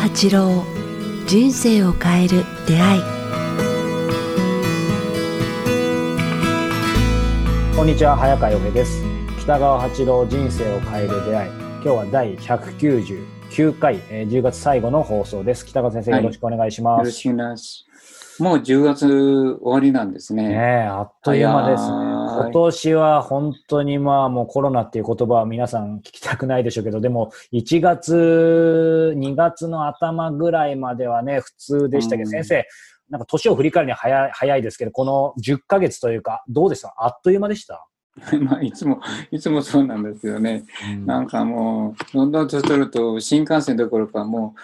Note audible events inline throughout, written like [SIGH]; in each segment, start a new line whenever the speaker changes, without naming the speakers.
八郎人生を変える出会い。
こんにちは早川洋平です。北川八郎人生を変える出会い。今日は第199回、えー、10月最後の放送です。北川先生、よろしくお願いします。
よろしくお願いしますもう10月終わりなんですね。
ねあっという間ですね。今年は本当にまあもうコロナっていう言葉は皆さん聞きたくないでしょうけど、でも1月、2月の頭ぐらいまではね、普通でしたけど、うん、先生、なんか年を振り返るには早い早いですけど、この10ヶ月というか、どうでしたあっという間でした？[LAUGHS]
まあ、いつも、いつもそうなんですよね。うん、なんかもう、どんどん年取ると、新幹線どころかもう、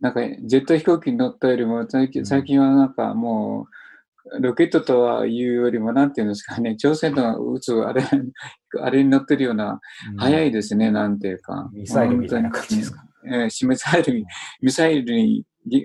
なんか、ジェット飛行機に乗ったよりも、最近最近はなんかもう、ロケットとはいうよりも、なんていうんですかね、朝鮮の撃つあれ、[LAUGHS] あれに乗ってるような、早いですね、なんていうか。
ミサイルみたいな感じですか。
えー、ミサイルに、ミサイルに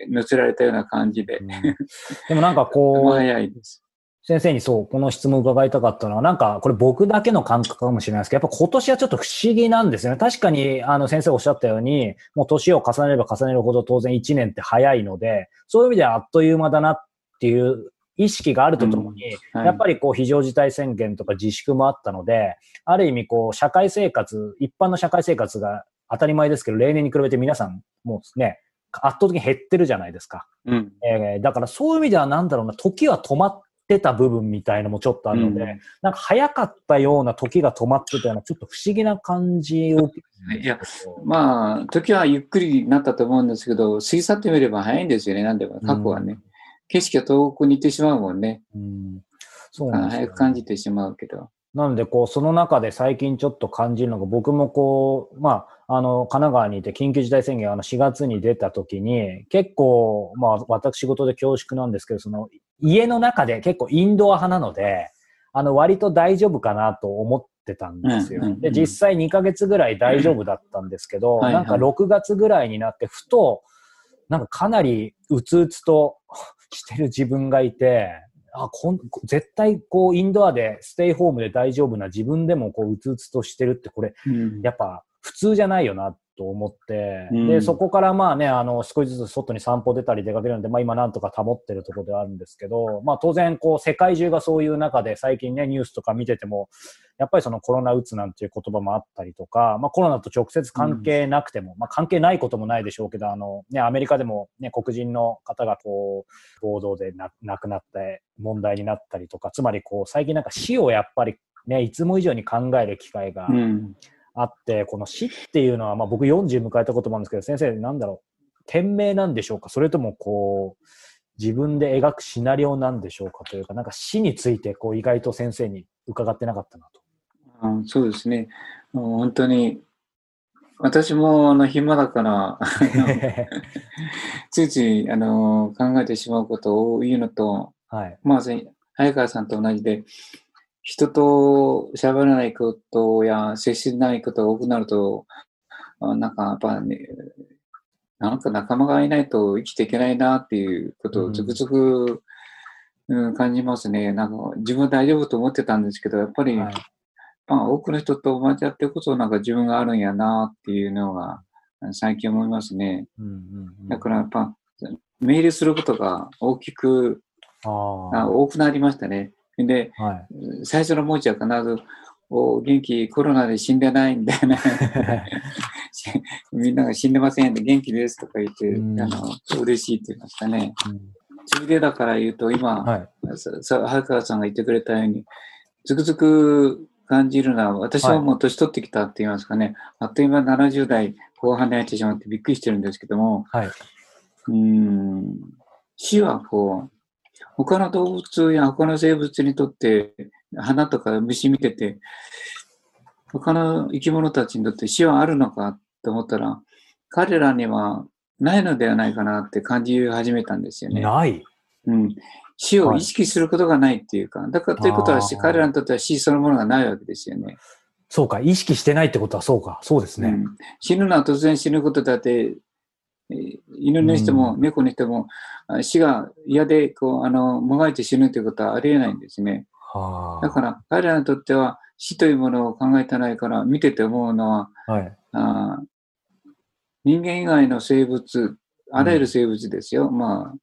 乗せられたような感じで。うん、
でもなんかこう、[LAUGHS]
早いです。
先生にそう、この質問を伺いたかったのは、なんか、これ僕だけの感覚かもしれないですけど、やっぱ今年はちょっと不思議なんですよね。確かに、あの、先生おっしゃったように、もう年を重ねれば重ねるほど当然1年って早いので、そういう意味ではあっという間だなっていう意識があるとともに、うんはい、やっぱりこう非常事態宣言とか自粛もあったので、ある意味こう社会生活、一般の社会生活が当たり前ですけど、例年に比べて皆さんもうね、圧倒的に減ってるじゃないですか。うん、えー、だからそういう意味ではなんだろうな、時は止まってた部分みたいのもちょっとあるので、うん、なんか早かったような時が止まってたような、ちょっと不思議な感じを。
いや、まあ、時はゆっくりになったと思うんですけど、過ぎ去ってみれば早いんですよね、なんでも、過去はね。うん、景色が遠くに行ってしまうもんね。うん、そうなん早く感じてしまうけど。
なので、こう、その中で最近ちょっと感じるのが、僕もこう、まあ、あの、神奈川にいて緊急事態宣言、あの、4月に出た時に、結構、まあ、私事で恐縮なんですけど、その、家の中で結構インドア派なので、あの、割と大丈夫かなと思ってたんですよ。で、実際2ヶ月ぐらい大丈夫だったんですけど、なんか6月ぐらいになって、ふと、なんかかなりうつうつとしてる自分がいて、あこん絶対こうインドアでステイホームで大丈夫な自分でもこううつうつとしてるってこれ、うん、やっぱ普通じゃないよなと思って、うん、でそこからまあねあの少しずつ外に散歩出たり出かけるので、まあ、今なんとか保ってるところではあるんですけど、まあ、当然こう世界中がそういう中で最近ねニュースとか見ててもやっぱりそのコロナうつなんていう言葉もあったりとか、まあ、コロナと直接関係なくても、うん、まあ、関係ないこともないでしょうけど、あの、ね、アメリカでも、ね、黒人の方がこう、暴動で亡くなって問題になったりとか、つまりこう、最近なんか死をやっぱりね、いつも以上に考える機会があって、うん、この死っていうのは、まあ、僕40迎えたこともあるんですけど、先生、なんだろう、天命なんでしょうか？それともこう、自分で描くシナリオなんでしょうか？というか、なんか死についてこう意外と先生に伺ってなかったなと。
あそうですね。本当に、私もあの暇だから [LAUGHS] ついついあの考えてしまうこと多いのと、はい、まあ、早川さんと同じで、人と喋らないことや接しないことが多くなると、なんかやっぱね、なんか仲間がいないと生きていけないなっていうことをつくづく、うん、感じますね。なんか自分は大丈夫と思ってたんですけど、やっぱり、はいまあ、多くの人と同じやってこそなんか自分があるんやなっていうのが最近思いますね。うんうんうん、だからやっぱメールすることが大きくあ多くなりましたね。で、はい、最初の文字は必ずお元気、コロナで死んでないんだよね。[LAUGHS] みんなが死んでませんで元気ですとか言って、うん、あの嬉しいって言いましたね。うん、それでだから言うと今、はい、早川さんが言ってくれたように、つくづく感じるのは、私はもう年取ってきたって言いますかね、はい、あっという間70代後半で入ってしまってびっくりしてるんですけども、はい、うん死はこう、他の動物や他の生物にとって、花とか虫見てて、他の生き物たちにとって死はあるのかと思ったら、彼らにはないのではないかなって感じ始めたんですよね。
ない。
うん。死を意識することがないっていうか、だからということは彼らにとっては死そのものがないわけですよね。
そうか、意識してないってことはそうか、そうですね。うん、
死ぬのは突然死ぬことだって、犬の人も猫の人も死が嫌でこうあのもがいて死ぬということはありえないんですね。はあ、だから彼らにとっては死というものを考えてないから見てて思うのは、はい、あ人間以外の生物、あらゆる生物ですよ。うん、ま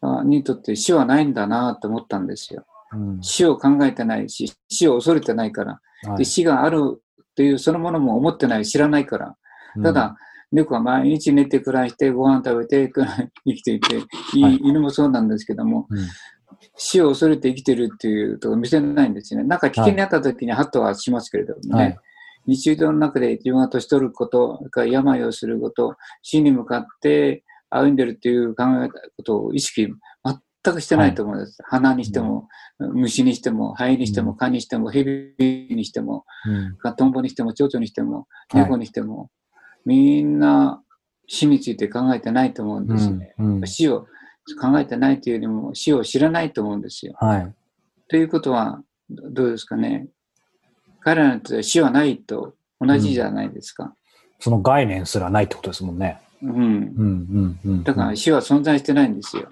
あ、にとって死はないんだなと思ったんですよ。うん、死を考えてないし、死を恐れてないから。はい、で死があるというそのものも思ってない、知らないから。ただ、猫は毎日寝て暮らして、ご飯食べて [LAUGHS] 生きていて、はい、犬もそうなんですけども、うん、死を恐れて生きてるっていうとこ見せないんですよね。なんか危険にあった時にハッとはしますけれどもね。はい、日常の中で自分が年取ること、病をすること、死に向かって歩んでるっていう考えことを意識全くしてないと思うんです。はい、花にしても、虫にしても、ハエにしても、蚊にしても、蛇にしても、うん、トンボにしても、蝶々にしても、猫にしても、みんな死について考えてないと思うんですね。うんうん、死を考えてないというよりも死を知らないと思うんですよ。はい、ということは、どうですかね。彼らにとって死はないと同じじゃないですか。うん、
その概念すらないってことですもんね。うん。うん
うんうん、だから死は存在してないんですよ。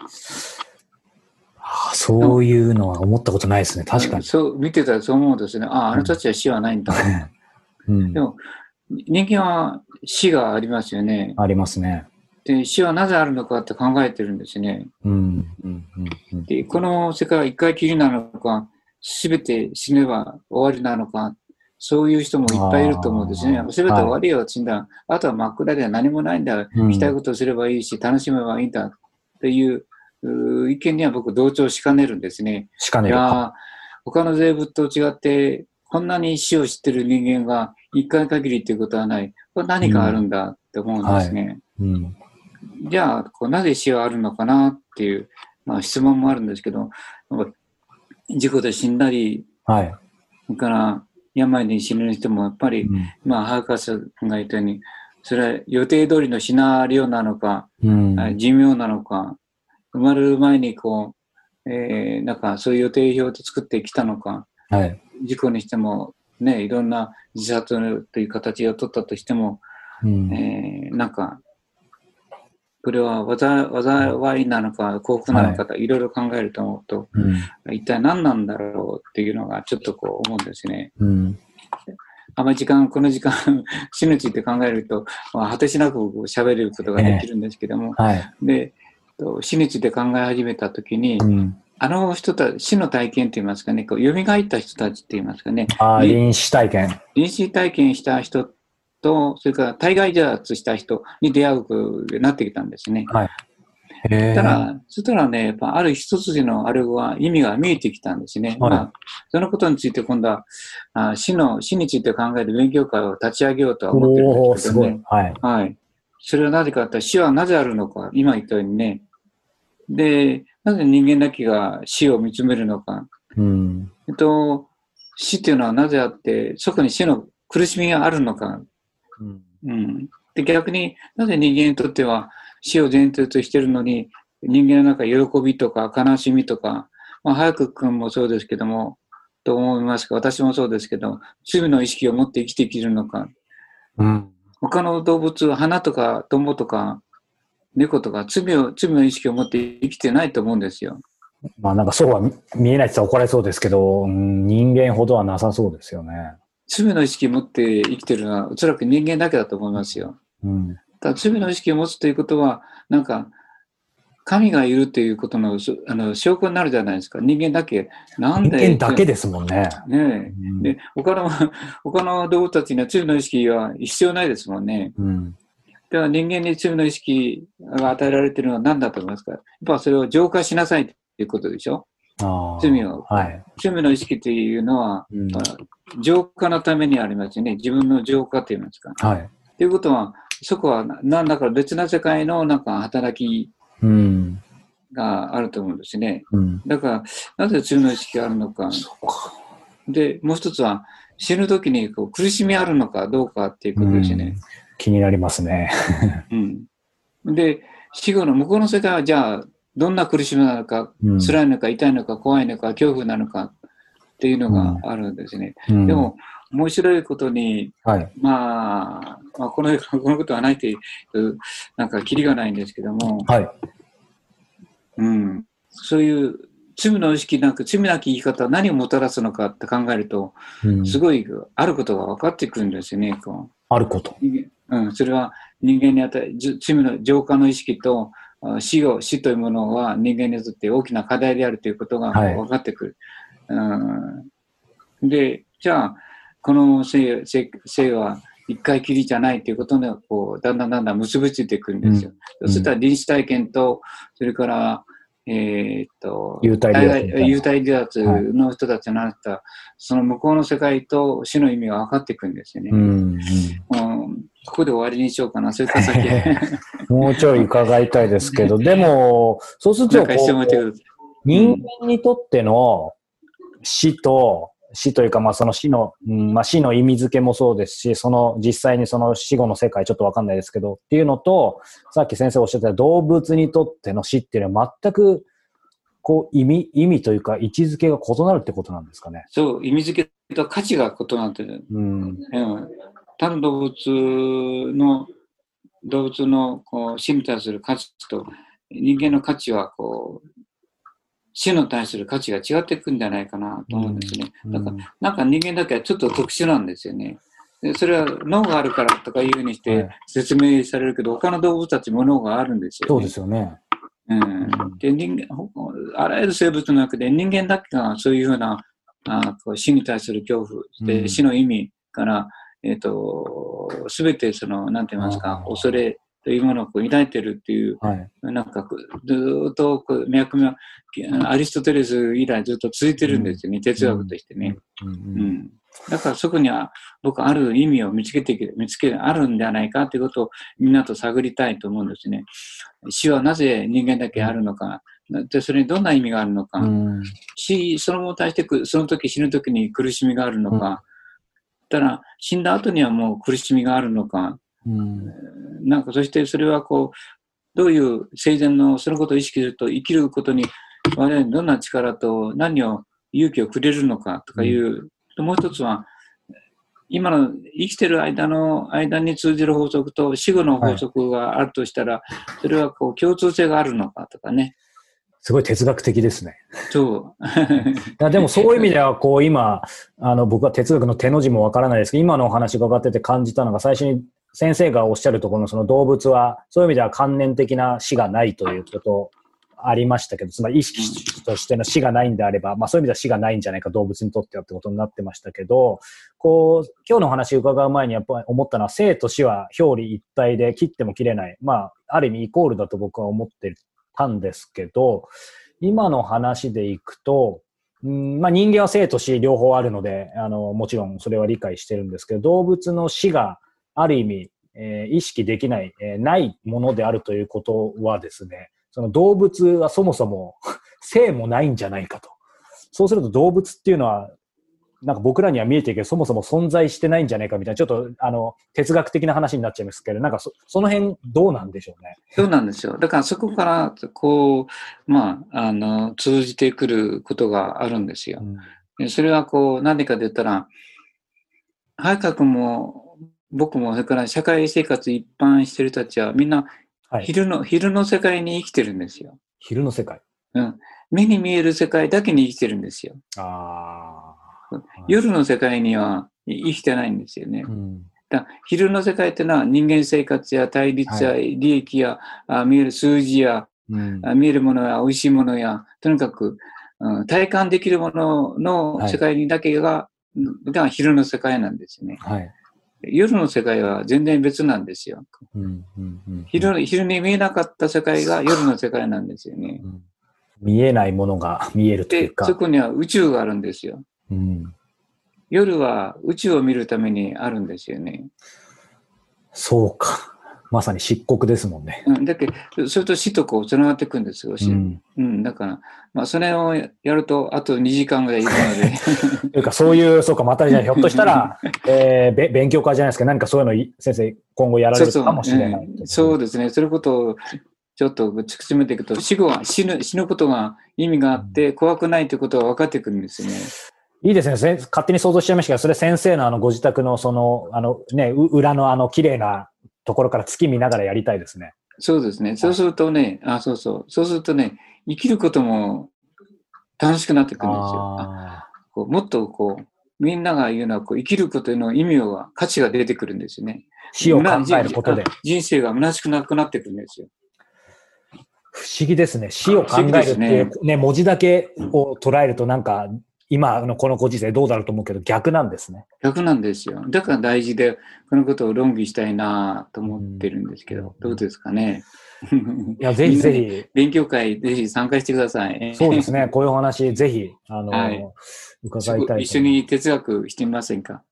ああそういうのは思ったことないですね。確かに。
そう、見てたらそう思うんですね。ああ、あの人たちは死はないんだ。うん、でも、人間は死がありますよね。
ありますね。
で、死はなぜあるのかって考えてるんですね。うん、うん、うん。で、この世界は一回きりなのか、すべて死ねば終わりなのか、そういう人もいっぱいいると思うんですね。すべて終わりよ、死んだ。あとは真っ暗では何もないんだ。うん、したいことをすればいいし、楽しめばいいんだ。っていう意見には僕同調しかねるんですね。
しかねる。
他の生物と違って、こんなに死を知ってる人間が一回限りっていうことはない。これ何かあるんだって思うんですね。うん。はいうん、じゃあこう、なぜ死はあるのかなっていう、まあ、質問もあるんですけど、事故で死んだり、はい、それから病で死ぬ人もやっぱり、うん、まあ、早川さんが言ったように、それは予定通りのシナリオなのか、うん、寿命なのか、生まれる前にこう、えー、なんかそういう予定表で作ってきたのか、はい、事故にしても、ね、いろんな自殺という形を取ったとしても、うん、えー、なんか、これは災いなのか幸福なのかと、い。ろいろ考えると思うと、うん、一体何なんだろうっていうのがちょっとこう思うんですね。うん、あまり時間、この時間、[LAUGHS] 死について考えると、まあ、果てしなく喋ることができるんですけども、えーはい、で、死について考え始めたときに、うんあの人たち、死の体験といいますかね、こう蘇った人たちって言いますかね。
ああ、臨死体験。
臨死体験した人と、それから体外自発した人に出会うようになってきたんですね。はい。ただ、そしたらね、やっぱある一筋のあれは意味が見えてきたんですね。はい、まあ、そのことについて今度はあ死の、死について考える勉強会を立ち上げようとは思ってるんですけどね。はい。はい。それはなぜかって死はなぜあるのか、今言ったようにね。で、なぜ人間だけが死を見つめるのか。うん、えっと、死っていうのはなぜあって、そこに死の苦しみがあるのか。うん、うん、で逆になぜ人間にとっては死を前提としているのに、人間の中喜びとか悲しみとか、まあ、早く君もそうですけども、と思いますが、私もそうですけど、罪の意識を持って生きていけるのか。うん、他の動物、花とかトンボとか、猫とか罪を、罪の意識を持って生きてないと思うんですよ。
まあなんかそうは見えないって言ったら怒られそうですけど、うん、人間ほどはなさそうですよね。
罪の意識を持って生きてるのはおそらく人間だけだと思いますよ。うん、ただ罪の意識を持つということは、なんか神がいるということのあの証拠になるじゃないですか。人間だけ。
なんで。人間だけですもんね。
ねえ、うん、で他の、他の動物たちには罪の意識は必要ないですもんね。うんでは人間に罪の意識が与えられているのは何だと思いますか？やっぱそれを浄化しなさいということでしょ？罪を、はい、罪の意識というのは、うん、浄化のためにありますよね。自分の浄化と言いますか。はい。ということは、そこは何だか別な世界のなんか働きがあると思うんですね。うん、だから、なぜ罪の意識があるのか。で、もう一つは、死ぬ時にこう苦しみあるのかどうかっていうことですね。うん。
気になりますね。
うん、で、死後の向こうの世界はじゃあ、どんな苦しみなのか、うん、辛いのか、痛いのか、怖いのか、恐怖なのかっていうのがあるんですね。うん、でも、面白いことに、はい、まあ、まあ、この、[LAUGHS] このことはないという、なんか、キリがないんですけども、はい、うん、そういう罪の意識なく、罪なき言い方は何をもたらすのかって考えると、すごいあることが分かってくるんですよね。こ
うあること。
うん、それは人間に与え、罪の浄化の意識と死を、死というものは人間にとって大きな課題であるということが分かってくる。はい、で、じゃあ、この性性は一回きりじゃないということで、こう、だんだんだんだん結びついていくんですよ。うん、そしたら臨死体験と、それから、えー、っと、幽体離脱。の人たちのあった、はい、その向こうの世界と死の意味が分かっていくんですよね。うん、うん、ここで終わりにしようかな。それから先。[LAUGHS]
もうちょい伺いたいですけど、[LAUGHS] でも、そうすると人間にとっての死と、死というか、まあその死の、うん、まあ死の意味付けもそうですし、その実際にその死後の世界ちょっとわかんないですけど、っていうのと、さっき先生おっしゃった動物にとっての死っていうのは全く、こう意味、意味というか位置づけが異なるってことなんですかね？
そう、意味付けと価値が異なってる。うん。うん、他の動物の、動物のこう死に対する価値と人間の価値はこう死の対する価値が違っていくんじゃないかなと思うんですね。だから、なんか人間だけはちょっと特殊なんですよね。でそれは脳があるからとかいうふうにして説明されるけど、他の動物たちも脳があるんですよ、
ね。そうですよね。
うん、で人間あらゆる生物の中で人間だけがそういうふうなあこう死に対する恐怖で、死の意味から、えっ、ー、と、すべてその、なんて言いますか、恐れというものをこう抱いてるっていう、はい、なんかずっとこう脈々、アリストテレス以来ずっと続いてるんですよね、うん、哲学としてね。うん、うん、だからそこには僕ある意味を見つけて、見つけあるんではないかということをみんなと探りたいと思うんですね。死はなぜ人間だけあるのか。で、それにどんな意味があるのか。うん、死そのものに対してその時死ぬ時に苦しみがあるのか。ただ、死んだ後にはもう苦しみがあるのか。うん、なんかそしてそれはこう、どういう生前のそのことを意識すると生きることに我々にどんな力と何を勇気をくれるのかとかいう、うん、もう一つは今の生きてる間の間に通じる法則と死後の法則があるとしたら、はい、それはこう共通性があるのかとかね。
すごい哲学的ですね。
そ
う。[LAUGHS] でもそういう意味では、こう今、あの僕は哲学の手の字もわからないですけど、今のお話伺ってて感じたのが、最初に先生がおっしゃるところのその動物は、そういう意味では観念的な死がないということありましたけど、つまり意識としての死がないんであれば、まあそういう意味では死がないんじゃないか、動物にとってはってことになってましたけど、こう、今日の話伺う前にやっぱり思ったのは、生と死は表裏一体で切っても切れない。まあ、ある意味イコールだと僕は思ってたんですけど、今の話でいくと、うんまあ、人間は生と死両方あるので、あの、もちろんそれは理解してるんですけど、動物の死がある意味、えー、意識できない、えー、ないものであるということはですね、その動物はそもそも [LAUGHS] 性もないんじゃないかと。そうすると動物っていうのは、なんか僕らには見えてるけど、そもそも存在してないんじゃないかみたいな、ちょっとあの哲学的な話になっちゃいますけど、なんかそその辺どうなんでしょうね？
そうなんですよ。だからそこからこう、まあ、あの、通じてくることがあるんですよ。うん、それはこう、何でかで言ったら、早川君も僕もそれから社会生活一般してる人たちはみんな昼の、はい、昼の世界に生きてるんですよ。
昼の世界
うん。目に見える世界だけに生きてるんですよ。ああ。夜の世界には生きてないんですよね。うん、だ昼の世界ってのは人間生活や対立や利益や、はい、あ見える数字や、うん、見えるものや美味しいものや、とにかく、うん、体感できるものの世界にだけが、はい、が昼の世界なんですね。はい夜の世界は全然別なんですよ。昼昼に見えなかった世界が夜の世界なんですよね。
見えないものが見えるというか。
そこには宇宙があるんですよ。うん、夜は宇宙を見るためにあるんですよね。
そうか。まさに漆黒ですもんね。
うん、だけど、それと死とこう繋がっていくんですよ、死。うん、うん、だから、まあ、それをやると、あと2時間ぐらいいるので。[LAUGHS]
というか、そういう、そうか、またじゃひょっとしたら、[LAUGHS] えー、勉強家じゃないですか、何かそういうの先生、今後やられるかもしれない、
そうそうですね。それことを、ちょっと突き詰めていくと、死後は死ぬ、死ぬことが意味があって、怖くないということが分かってくるんですね。
いいですね。勝手に想像しちゃいましたけど、それ先生のあのご自宅のその、あのね、裏のあの綺麗なところから月見ながらやりたいですね。
そうですね。そうするとね、あ、そうそう。そうするとね、生きることも楽しくなってくるんですよ。こうもっとこう、みんなが言うのは、こう生きることの意味は、価値が出てくるんですよね。
死を考えることで。
人生が虚しくなくなってくるんですよ。
不思議ですね。死を考えるっていうね、ね、文字だけを捉えるとなんか、今のこのご時世どうだろうと思うけど逆なんですね。
逆なんですよ。だから大事で、このことを論議したいなと思ってるんですけど、どうですかね？
いや、ぜひぜひ。
勉強会、ぜひ参加してください。
そうですね。[LAUGHS] こういうお話、ぜひ、あの、はい、伺いたい
一緒に哲学してみませんか？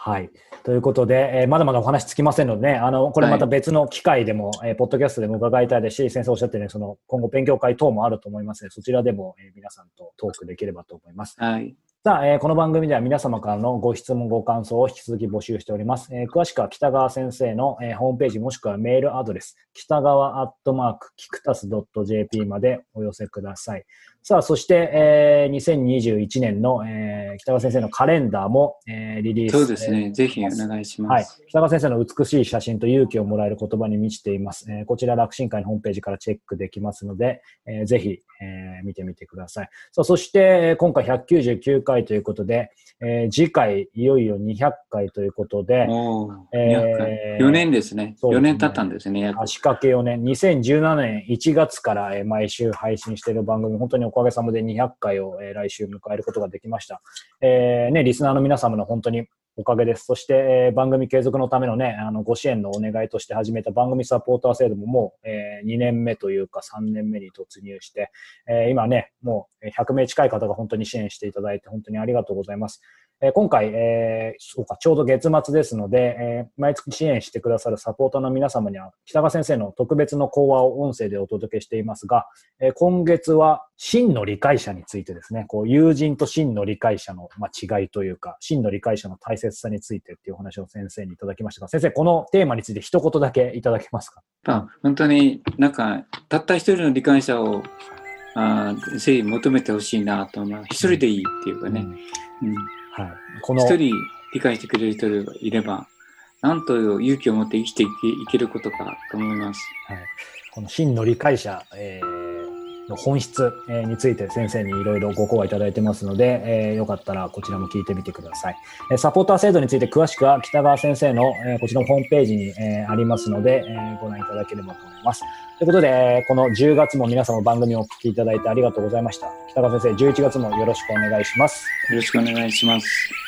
はい。ということで、えー、まだまだお話つきませんのでね、あの、これまた別の機会でも、はい、えー、ポッドキャストでも伺いたいですし、先生おっしゃってね、その、今後勉強会等もあると思いますので、そちらでも、えー、皆さんとトークできればと思います。
はい。
さあ、えー、この番組では皆様からのご質問、ご感想を引き続き募集しております。えー、詳しくは北川先生の、えー、ホームページもしくはメールアドレス、北川アットマークキクタス .jp までお寄せください。さあ、そして、えー、2021年の、えー、北川先生のカレンダーも、えー、リリース
そうですね。ぜひお願いします。はい。
北川先生の美しい写真と勇気をもらえる言葉に満ちています。えー、こちら楽神会のホームページからチェックできますので、えー、ぜひ、えー、見てみてください。さあ、そして、今回199回ということで、えー、次回いよいよ200回ということで、
えー、4年ですね。4年経ったんですね。
足掛け4年。2017年1月から、えー、毎週配信している番組、本当におかげさまで200回を、えー、来週迎えることができました。えー、ね、リスナーの皆様の本当におかげです。そして、えー、番組継続のためのね、あの、ご支援のお願いとして始めた番組サポーター制度ももう、えー、2年目というか3年目に突入して、えー、今ね、もう100名近い方が本当に支援していただいて本当にありがとうございます。えー、今回、えー、そうか、ちょうど月末ですので、えー、毎月支援してくださるサポーターの皆様には、北川先生の特別の講話を音声でお届けしていますが、えー、今月は真の理解者についてですね、こう、友人と真の理解者の、まあ、違いというか、真の理解者の大切さについてっていうお話を先生にいただきましたが、先生、このテーマについて一言だけいただけますか？
あ本当になんか、たった一人の理解者を、あぜひ求めてほしいなと思います。一人でいいっていうかね。うん、うんはい、この一人理解してくれる人がいれば、なんと勇気を持って生きていけることかと思います。
はい、この真の理解者、えー、の本質、について先生にいろいろご講話いただいてますので、えー、よかったらこちらも聞いてみてください。えサポーター制度について詳しくは北川先生の、えこちらのホームページに、えありますので、えご覧いただければと思います。ということで、この10月も皆様番組をお聞きいただいてありがとうございました。北川先生、11月もよろしくお願いします。
よろしくお願いします。